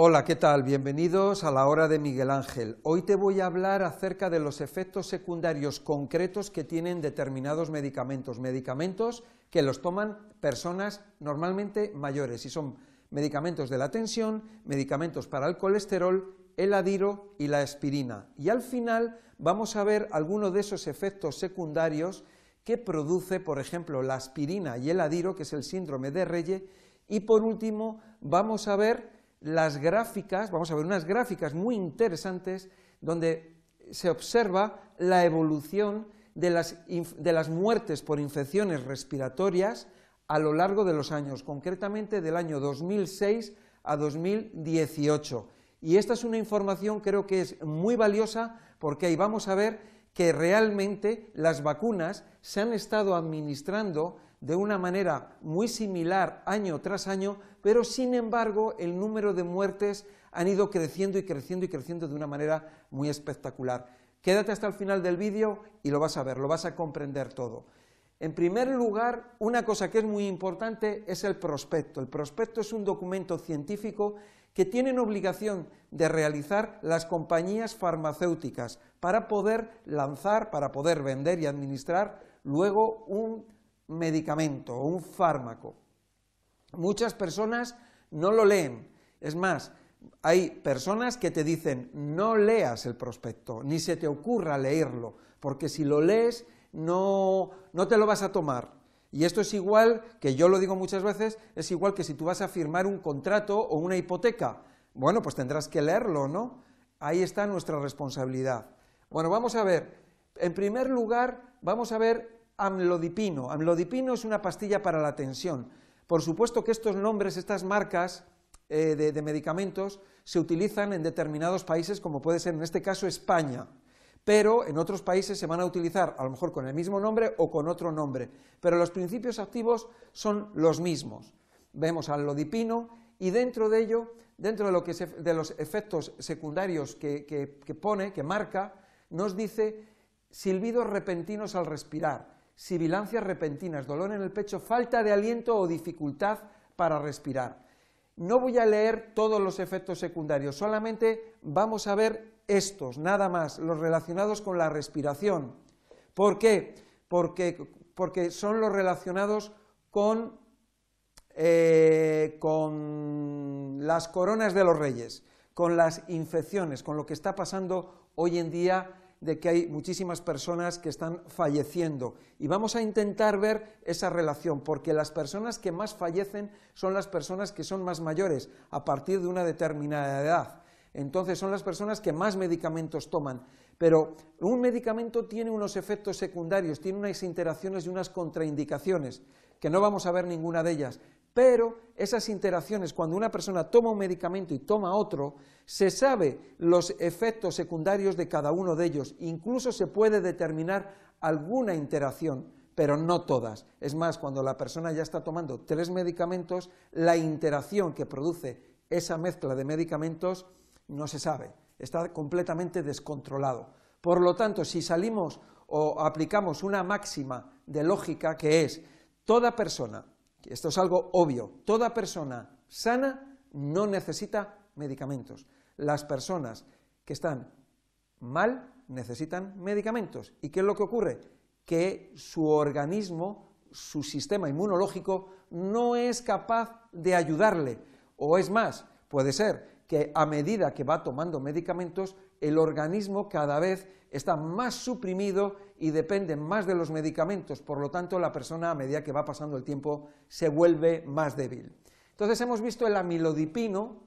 Hola, ¿qué tal? Bienvenidos a la hora de Miguel Ángel. Hoy te voy a hablar acerca de los efectos secundarios concretos que tienen determinados medicamentos, medicamentos que los toman personas normalmente mayores y son medicamentos de la tensión, medicamentos para el colesterol, el adiro y la aspirina. Y al final vamos a ver algunos de esos efectos secundarios que produce, por ejemplo, la aspirina y el adiro, que es el síndrome de Reye, y por último vamos a ver las gráficas, vamos a ver unas gráficas muy interesantes donde se observa la evolución de las, muertes por infecciones respiratorias a lo largo de los años, concretamente del año 2006 a 2018. Y esta es una información creo que es muy valiosa porque ahí vamos a ver que realmente las vacunas se han estado administrando de una manera muy similar año tras año, pero sin embargo el número de muertes han ido creciendo y creciendo y creciendo de una manera muy espectacular. Quédate hasta el final del vídeo y lo vas a ver, lo vas a comprender todo. En primer lugar, una cosa que es muy importante es el prospecto. El prospecto es un documento científico que tienen obligación de realizar las compañías farmacéuticas para poder lanzar, para poder vender y administrar luego un medicamento o un fármaco. Muchas personas no lo leen. Es más, hay personas que te dicen no leas el prospecto, ni se te ocurra leerlo, porque si lo lees no, no te lo vas a tomar. Y esto es igual, que yo lo digo muchas veces, es igual que si tú vas a firmar un contrato o una hipoteca. Bueno, pues tendrás que leerlo, ¿no? Ahí está nuestra responsabilidad. Bueno, vamos a ver. En primer lugar, vamos a ver amlodipino. Amlodipino es una pastilla para la tensión. Por supuesto que estos nombres, estas marcas eh, de, medicamentos, se utilizan en determinados países, como puede ser en este caso España, pero en otros países se van a utilizar a lo mejor con el mismo nombre o con otro nombre, pero los principios activos son los mismos. Vemos amlodipino y dentro de ello, dentro de, lo que de los efectos secundarios que, que pone, que marca, nos dice silbidos repentinos al respirar, sibilancias repentinas, dolor en el pecho, falta de aliento o dificultad para respirar. No voy a leer todos los efectos secundarios, solamente vamos a ver estos, nada más, los relacionados con la respiración. ¿Por qué? Porque, porque son los relacionados con, eh, con las coronas de los reyes, con las infecciones, con lo que está pasando hoy en día de que hay muchísimas personas que están falleciendo. Y vamos a intentar ver esa relación, porque las personas que más fallecen son las personas que son más mayores, a partir de una determinada edad. Entonces son las personas que más medicamentos toman. Pero un medicamento tiene unos efectos secundarios, tiene unas interacciones y unas contraindicaciones, que no vamos a ver ninguna de ellas pero esas interacciones, cuando una persona toma un medicamento y toma otro, se sabe los efectos secundarios de cada uno de ellos, incluso se puede determinar alguna interacción, pero no todas. Es más, cuando la persona ya está tomando tres medicamentos, la interacción que produce esa mezcla de medicamentos no se sabe, está completamente descontrolado. Por lo tanto, si salimos o aplicamos una máxima de lógica que es toda persona esto es algo obvio, toda persona sana no necesita medicamentos. Las personas que están mal necesitan medicamentos. ¿Y qué es lo que ocurre? Que su organismo, su sistema inmunológico, no es capaz de ayudarle. O es más, puede ser que a medida que va tomando medicamentos, el organismo cada vez está más suprimido y depende más de los medicamentos, por lo tanto la persona a medida que va pasando el tiempo se vuelve más débil. Entonces hemos visto el amilodipino,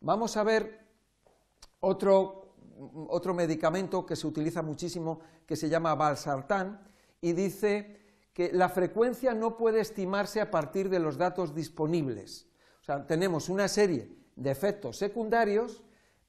vamos a ver otro, otro medicamento que se utiliza muchísimo que se llama valsartán y dice que la frecuencia no puede estimarse a partir de los datos disponibles. O sea, tenemos una serie de efectos secundarios,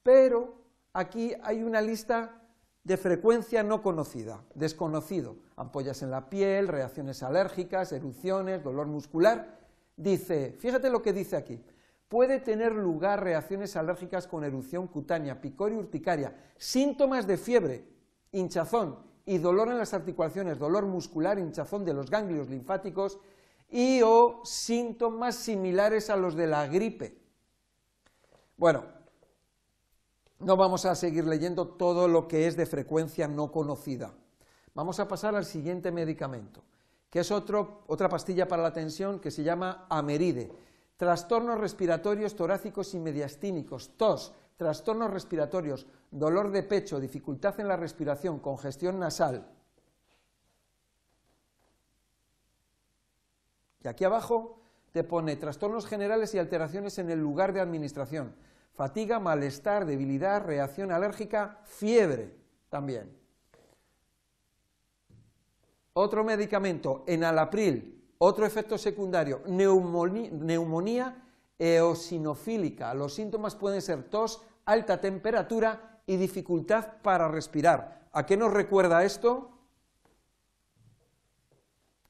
pero aquí hay una lista de frecuencia no conocida, desconocido, ampollas en la piel, reacciones alérgicas, erupciones, dolor muscular. Dice, fíjate lo que dice aquí, puede tener lugar reacciones alérgicas con erupción cutánea, picor y urticaria, síntomas de fiebre, hinchazón y dolor en las articulaciones, dolor muscular, hinchazón de los ganglios linfáticos y o síntomas similares a los de la gripe. Bueno, no vamos a seguir leyendo todo lo que es de frecuencia no conocida. Vamos a pasar al siguiente medicamento, que es otra pastilla para la tensión que se llama Ameride. Trastornos respiratorios torácicos y mediastínicos, tos, trastornos respiratorios, dolor de pecho, dificultad en la respiración, congestión nasal. Y aquí abajo te pone trastornos generales y alteraciones en el lugar de administración, fatiga, malestar, debilidad, reacción alérgica, fiebre también. Otro medicamento, enalapril, otro efecto secundario, neumonía eosinofílica. Los síntomas pueden ser tos, alta temperatura y dificultad para respirar. ¿A qué nos recuerda esto?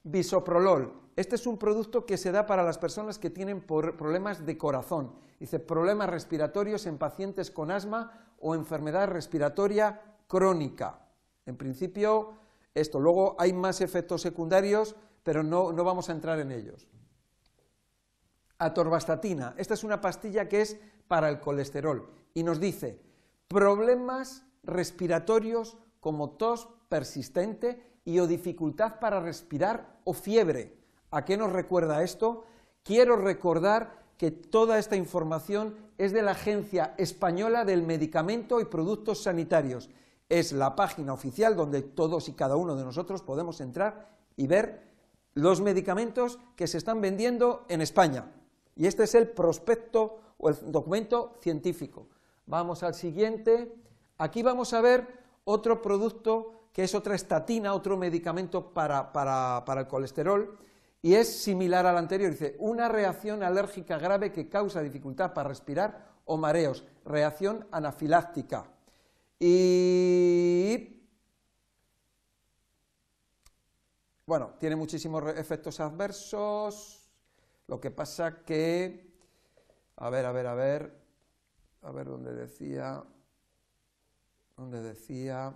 Bisoprolol. Este es un producto que se da para las personas que tienen problemas de corazón. Dice problemas respiratorios en pacientes con asma o enfermedad respiratoria crónica. En principio, esto. Luego hay más efectos secundarios, pero no, no vamos a entrar en ellos atorvastatina. Esta es una pastilla que es para el colesterol y nos dice problemas respiratorios como tos persistente y o dificultad para respirar o fiebre. ¿A qué nos recuerda esto? Quiero recordar que toda esta información es de la Agencia Española del Medicamento y Productos Sanitarios. Es la página oficial donde todos y cada uno de nosotros podemos entrar y ver los medicamentos que se están vendiendo en España. Y este es el prospecto o el documento científico. Vamos al siguiente. Aquí vamos a ver otro producto que es otra estatina, otro medicamento para, para, el colesterol, y es similar al anterior. Dice, una reacción alérgica grave que causa dificultad para respirar o mareos, reacción anafiláctica. Y bueno, tiene muchísimos efectos adversos, lo que pasa que, a ver, a ver, a ver, a ver dónde decía, dónde decía,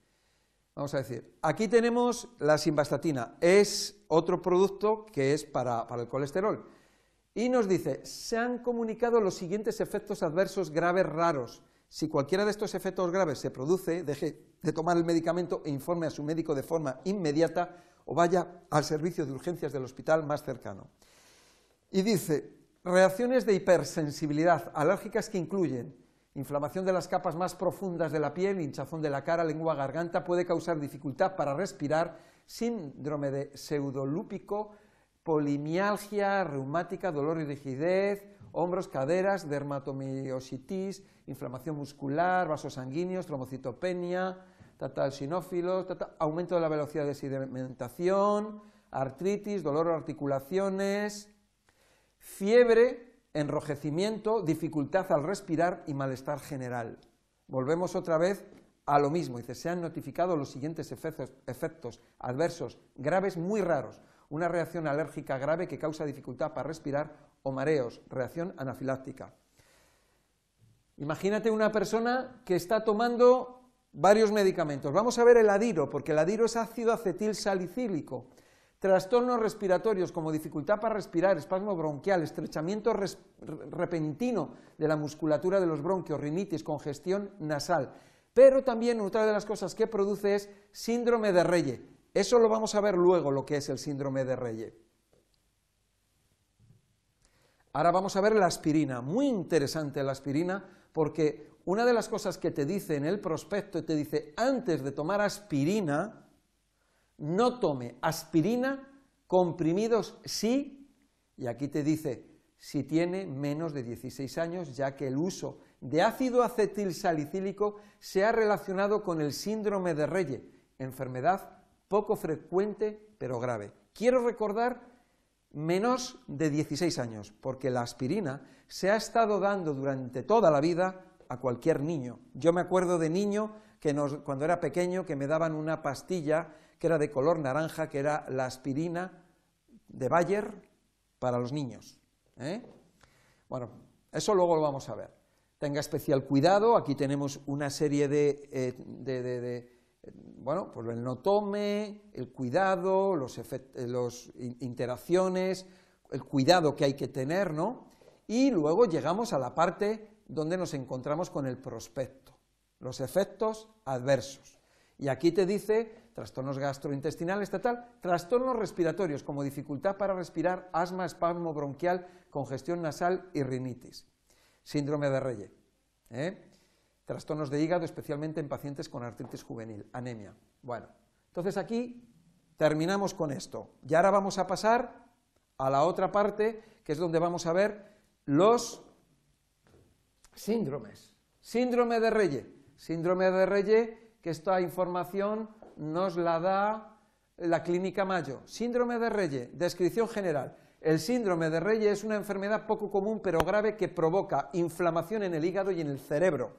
Vamos a decir, aquí tenemos la simvastatina, es otro producto que es para, el colesterol. Y nos dice, se han comunicado los siguientes efectos adversos graves raros. Si cualquiera de estos efectos graves se produce, deje de tomar el medicamento e informe a su médico de forma inmediata o vaya al servicio de urgencias del hospital más cercano. Y dice, Reacciones de hipersensibilidad alérgicas que incluyen inflamación de las capas más profundas de la piel, hinchazón de la cara, lengua, garganta, puede causar dificultad para respirar, síndrome de pseudolúpico, polimialgia reumática, dolor y rigidez, hombros, caderas, dermatomiositis, inflamación muscular, vasos sanguíneos, trombocitopenia, tatal sinófilo, aumento de la velocidad de sedimentación, artritis, dolor de articulaciones, fiebre, enrojecimiento, dificultad al respirar y malestar general. Volvemos otra vez a lo mismo. Dice, se han notificado los siguientes efectos, adversos graves muy raros. Una reacción alérgica grave que causa dificultad para respirar o mareos, reacción anafiláctica. Imagínate una persona que está tomando varios medicamentos. Vamos a ver el adiro, porque el adiro es ácido acetil salicílico. Trastornos respiratorios como dificultad para respirar, espasmo bronquial, estrechamiento repentino de la musculatura de los bronquios, rinitis, congestión nasal. Pero también otra de las cosas que produce es síndrome de Reye. Eso lo vamos a ver luego, lo que es el síndrome de Reye. Ahora vamos a ver la aspirina. Muy interesante la aspirina porque una de las cosas que te dice en el prospecto, te dice antes de tomar aspirina, no tome aspirina, comprimidos sí, y aquí te dice si tiene menos de 16 años, ya que el uso de ácido acetil salicílico se ha relacionado con el síndrome de Reye, enfermedad poco frecuente pero grave. Quiero recordar menos de 16 años, porque la aspirina se ha estado dando durante toda la vida a cualquier niño. Yo me acuerdo de niño que cuando era pequeño que me daban una pastilla que era de color naranja, que era la aspirina de Bayer para los niños. ¿eh? Bueno, eso luego lo vamos a ver. Tenga especial cuidado, aquí tenemos una serie de, eh, bueno, pues el no tome, el cuidado, los, los interacciones, el cuidado que hay que tener, ¿no? Y luego llegamos a la parte donde nos encontramos con el prospecto, los efectos adversos. Y aquí te dice trastornos gastrointestinales, tal, trastornos respiratorios como dificultad para respirar, asma, espasmo bronquial, congestión nasal y rinitis. Síndrome de Reye. ¿eh? Trastornos de hígado, especialmente en pacientes con artritis juvenil, anemia. Bueno, entonces aquí terminamos con esto. Y ahora vamos a pasar a la otra parte, que es donde vamos a ver los síndromes. Síndrome de Reye. Síndrome de Reye, que esta información nos la da la Clínica Mayo. Síndrome de Reye, descripción general. El síndrome de Reye es una enfermedad poco común pero grave que provoca inflamación en el hígado y en el cerebro.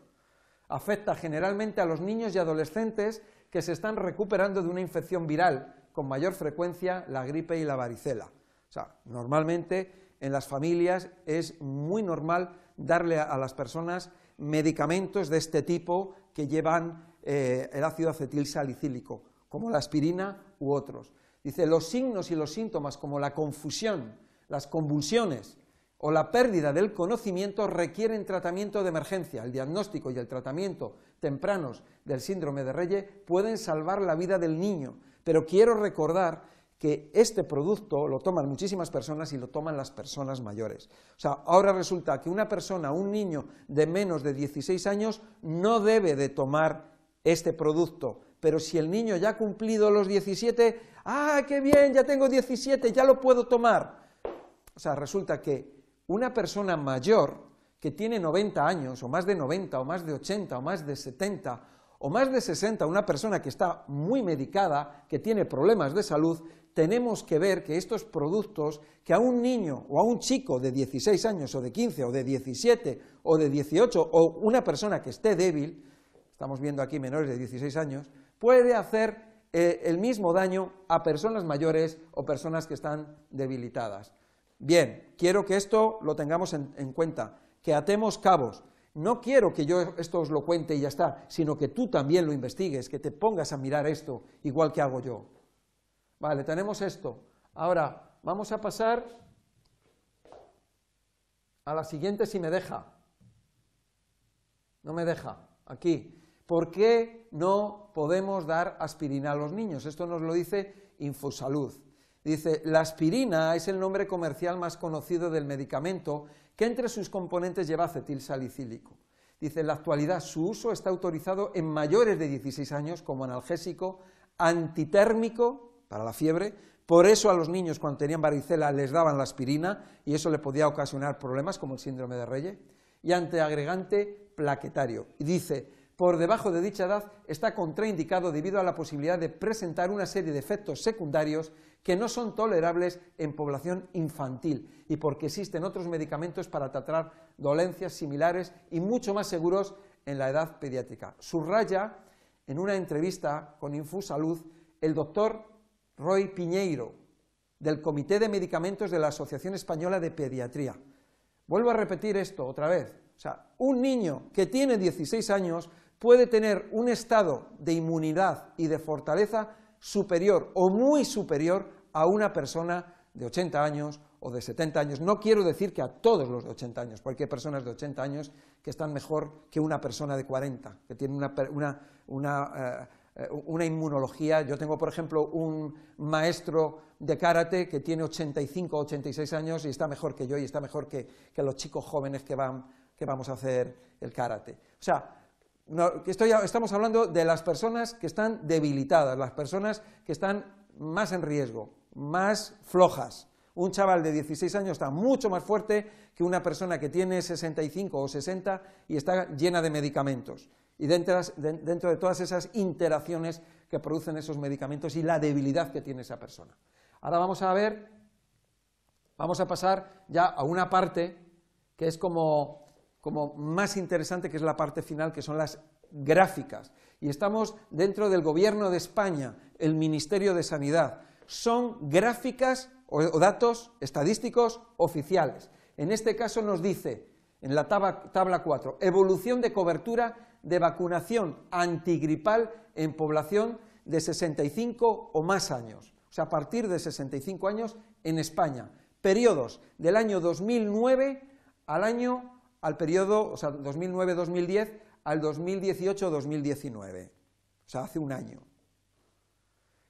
Afecta generalmente a los niños y adolescentes que se están recuperando de una infección viral, con mayor frecuencia la gripe y la varicela. O sea, normalmente en las familias es muy normal darle a, las personas medicamentos de este tipo que llevan eh, el ácido acetil salicílico, como la aspirina u otros. Dice, los signos y los síntomas como la confusión, las convulsiones o la pérdida del conocimiento requieren tratamiento de emergencia. El diagnóstico y el tratamiento tempranos del síndrome de Reye pueden salvar la vida del niño, pero quiero recordar que este producto lo toman muchísimas personas y lo toman las personas mayores. O sea, ahora resulta que una persona, un niño de menos de 16 años, no debe de tomar este producto, pero si el niño ya ha cumplido los 17, ¡ah, qué bien, ya tengo 17, ya lo puedo tomar! O sea, resulta que una persona mayor que tiene 90 años, o más de 90, o más de 80, o más de 70, o más de 60, una persona que está muy medicada, que tiene problemas de salud, tenemos que ver que estos productos que a un niño o a un chico de 16 años o de 15 o de 17 o de 18 o una persona que esté débil, estamos viendo aquí menores de 16 años, puede hacer eh, el mismo daño a personas mayores o personas que están debilitadas. Bien, quiero que esto lo tengamos en, en cuenta, que atemos cabos. No quiero que yo esto os lo cuente y ya está, sino que tú también lo investigues, que te pongas a mirar esto igual que hago yo. Vale, tenemos esto. Ahora, vamos a pasar a la siguiente si me deja. No me deja. Aquí. ¿Por qué no podemos dar aspirina a los niños? Esto nos lo dice Infosalud. Dice, la aspirina es el nombre comercial más conocido del medicamento que entre sus componentes lleva acetil salicílico. Dice, en la actualidad su uso está autorizado en mayores de 16 años como analgésico, antitérmico para la fiebre, por eso a los niños cuando tenían varicela les daban la aspirina y eso le podía ocasionar problemas como el síndrome de Reye, y antiagregante plaquetario. Y dice, por debajo de dicha edad está contraindicado debido a la posibilidad de presentar una serie de efectos secundarios que no son tolerables en población infantil y porque existen otros medicamentos para tratar dolencias similares y mucho más seguros en la edad pediátrica. Subraya en una entrevista con Infusalud el doctor Roy Piñeiro, del Comité de Medicamentos de la Asociación Española de Pediatría. Vuelvo a repetir esto otra vez. O sea, un niño que tiene 16 años puede tener un estado de inmunidad y de fortaleza superior o muy superior a una persona de 80 años o de 70 años. No quiero decir que a todos los de 80 años, porque hay personas de 80 años que están mejor que una persona de 40, que tiene una, una, eh, eh, una inmunología. Yo tengo, por ejemplo, un maestro de karate que tiene 85 o 86 años y está mejor que yo y está mejor que, los chicos jóvenes que, van, que vamos a hacer el karate. O sea, estamos hablando de las personas que están debilitadas, las personas que están más en riesgo, más flojas. Un chaval de 16 años está mucho más fuerte que una persona que tiene 65 o 60 y está llena de medicamentos y dentro, de todas esas interacciones que producen esos medicamentos y la debilidad que tiene esa persona. Ahora vamos a ver, vamos a pasar ya a una parte que es como como más interesante, que es la parte final, que son las gráficas. Y estamos dentro del Gobierno de España, el Ministerio de Sanidad. Son gráficas o, datos estadísticos oficiales. En este caso nos dice, en la tabla, tabla 4, evolución de cobertura de vacunación antigripal en población de 65 o más años, o sea, a partir de 65 años en España. Periodos del año 2009 al año, al periodo, o sea, 2009-2010 al 2018-2019, o sea, hace un año.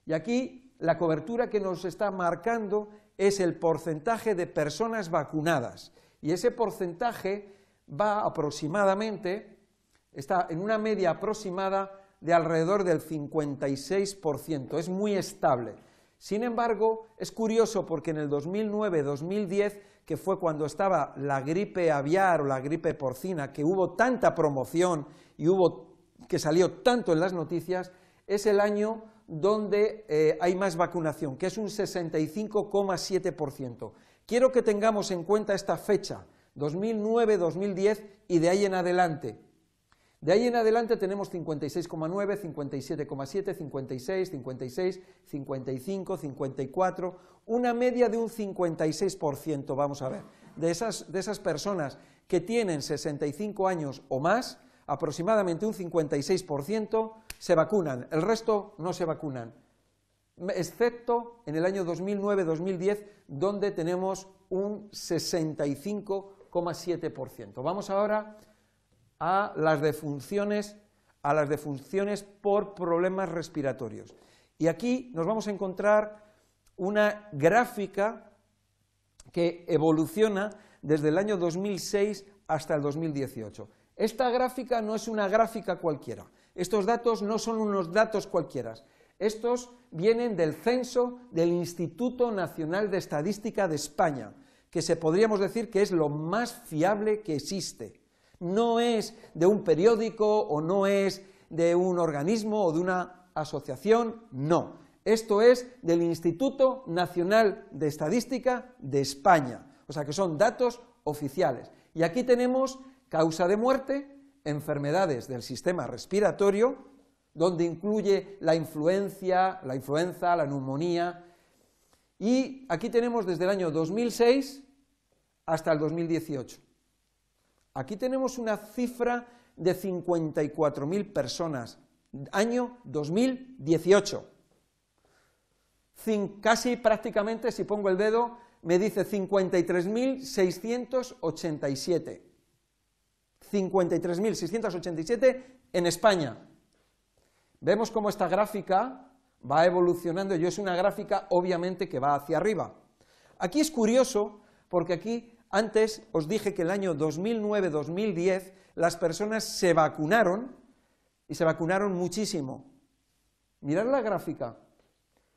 Y aquí la cobertura que nos está marcando es el porcentaje de personas vacunadas, y ese porcentaje va aproximadamente, está en una media aproximada de alrededor del 56%, es muy estable. Sin embargo, es curioso porque en el 2009-2010, que fue cuando estaba la gripe aviar o la gripe porcina, que hubo tanta promoción y hubo que salió tanto en las noticias, es el año donde eh, hay más vacunación, que es un 65,7%. Quiero que tengamos en cuenta esta fecha, 2009-2010 y de ahí en adelante. De ahí en adelante tenemos 56,9, 57,7, 56, 56, 55, 54, una media de un 56%, vamos a ver. De esas, de esas personas que tienen 65 años o más, aproximadamente un 56% se vacunan, el resto no se vacunan, excepto en el año 2009-2010, donde tenemos un 65,7%. Vamos ahora a las defunciones, a las defunciones por problemas respiratorios. Y aquí nos vamos a encontrar una gráfica que evoluciona desde el año 2006 hasta el 2018. Esta gráfica no es una gráfica cualquiera. Estos datos no son unos datos cualquiera. Estos vienen del censo del Instituto Nacional de Estadística de España, que se podríamos decir que es lo más fiable que existe no es de un periódico o no es de un organismo o de una asociación, no. Esto es del Instituto Nacional de Estadística de España, o sea que son datos oficiales. Y aquí tenemos causa de muerte, enfermedades del sistema respiratorio, donde incluye la influencia, la influenza, la neumonía, y aquí tenemos desde el año 2006 hasta el 2018. Aquí tenemos una cifra de 54.000 personas, año 2018. casi prácticamente, si pongo el dedo, me dice 53.687. 53.687 en España. Vemos cómo esta gráfica va evolucionando, y es una gráfica obviamente que va hacia arriba. Aquí es curioso porque aquí antes os dije que el año 2009-2010 las personas se vacunaron y se vacunaron muchísimo. Mirad la gráfica.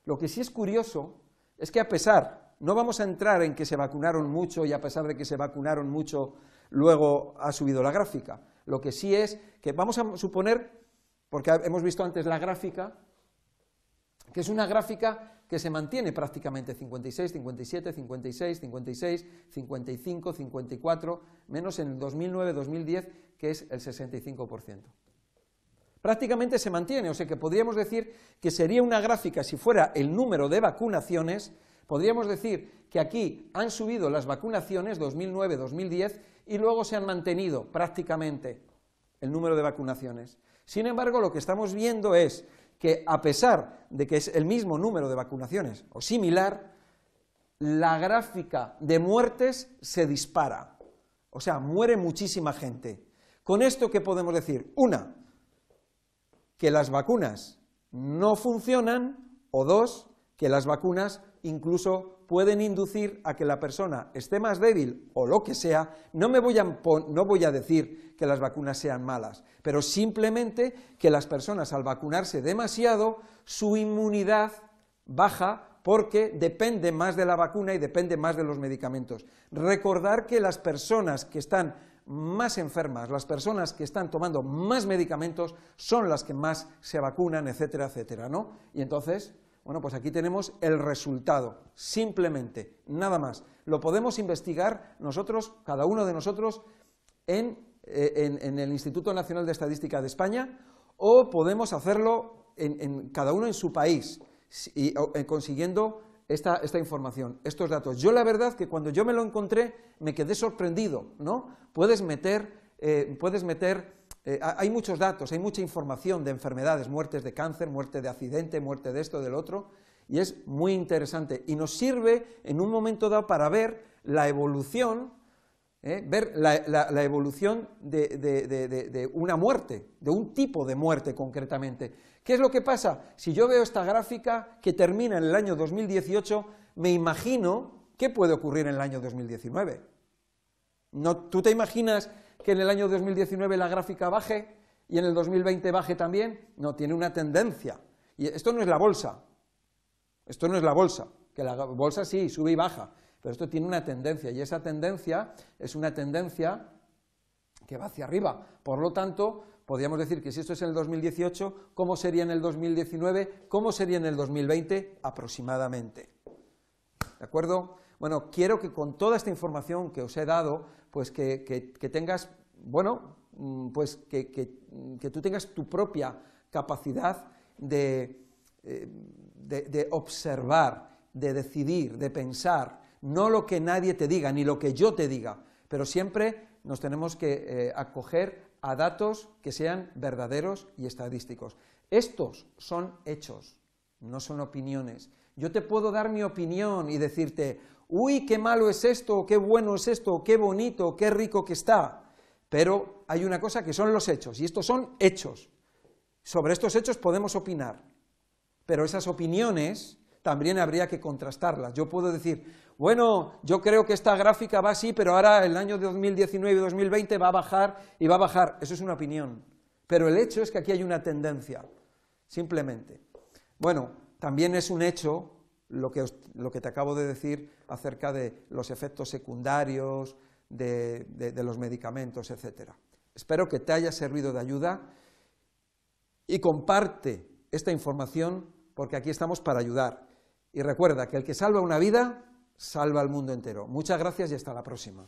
Lo que sí es curioso es que a pesar, no vamos a entrar en que se vacunaron mucho y a pesar de que se vacunaron mucho, luego ha subido la gráfica. Lo que sí es que vamos a suponer, porque hemos visto antes la gráfica, que es una gráfica que se mantiene prácticamente 56, 57, 56, 56, 55, 54, menos en el 2009-2010, que es el 65%. Prácticamente se mantiene, o sea que podríamos decir que sería una gráfica, si fuera el número de vacunaciones, podríamos decir que aquí han subido las vacunaciones 2009-2010 y luego se han mantenido prácticamente el número de vacunaciones. Sin embargo, lo que estamos viendo es que a pesar de que es el mismo número de vacunaciones o similar, la gráfica de muertes se dispara. O sea, muere muchísima gente. Con esto, ¿qué podemos decir? Una, que las vacunas no funcionan, o dos, que las vacunas incluso pueden inducir a que la persona esté más débil o lo que sea, no, me voy a, no voy a decir que las vacunas sean malas, pero simplemente que las personas al vacunarse demasiado, su inmunidad baja porque depende más de la vacuna y depende más de los medicamentos. Recordar que las personas que están más enfermas, las personas que están tomando más medicamentos, son las que más se vacunan, etcétera, etcétera, ¿no? Y entonces, bueno, pues aquí tenemos el resultado, simplemente, nada más. Lo podemos investigar nosotros, cada uno de nosotros, en eh, en, el Instituto Nacional de Estadística de España o podemos hacerlo en, cada uno en su país, y, eh, consiguiendo esta, información, estos datos. Yo la verdad que cuando yo me lo encontré me quedé sorprendido, ¿no? Puedes meter, eh, puedes meter hay muchos datos, hay mucha información de enfermedades, muertes de cáncer, muerte de accidente, muerte de esto, del otro, y es muy interesante y nos sirve en un momento dado para ver la evolución, ¿eh? ver la, evolución de, una muerte, de un tipo de muerte concretamente. ¿Qué es lo que pasa? Si yo veo esta gráfica que termina en el año 2018, me imagino qué puede ocurrir en el año 2019. ¿No, ¿Tú te imaginas que en el año 2019 la gráfica baje y en el 2020 baje también? No, tiene una tendencia. Y esto no es la bolsa, esto no es la bolsa, que la bolsa sí sube y baja, pero esto tiene una tendencia y esa tendencia es una tendencia que va hacia arriba. Por lo tanto, podríamos decir que si esto es en el 2018, ¿cómo sería en el 2019? ¿Cómo sería en el 2020? Aproximadamente. ¿De acuerdo? Bueno, quiero que con toda esta información que os he dado, pues que, tengas, bueno, mm, pues que, tú tengas tu propia capacidad de, eh, de, observar, de decidir, de pensar, no lo que nadie te diga, ni lo que yo te diga, pero siempre nos tenemos que eh, acoger a datos que sean verdaderos y estadísticos. Estos son hechos, no son opiniones. Yo te puedo dar mi opinión y decirte, uy, qué malo es esto, qué bueno es esto, qué bonito, qué rico que está, pero hay una cosa que son los hechos, y estos son hechos. Sobre estos hechos podemos opinar, pero esas opiniones también habría que contrastarlas. Yo puedo decir, bueno, yo creo que esta gráfica va así, pero ahora el año 2019 y 2020 va a bajar y va a bajar. Eso es una opinión. Pero el hecho es que aquí hay una tendencia, simplemente. Bueno, también es un hecho lo que, lo que te acabo de decir acerca de los efectos secundarios, de, los medicamentos, etc. Espero que te haya servido de ayuda y comparte esta información porque aquí estamos para ayudar. Y recuerda que el que salva una vida, salva al mundo entero. Muchas gracias y hasta la próxima.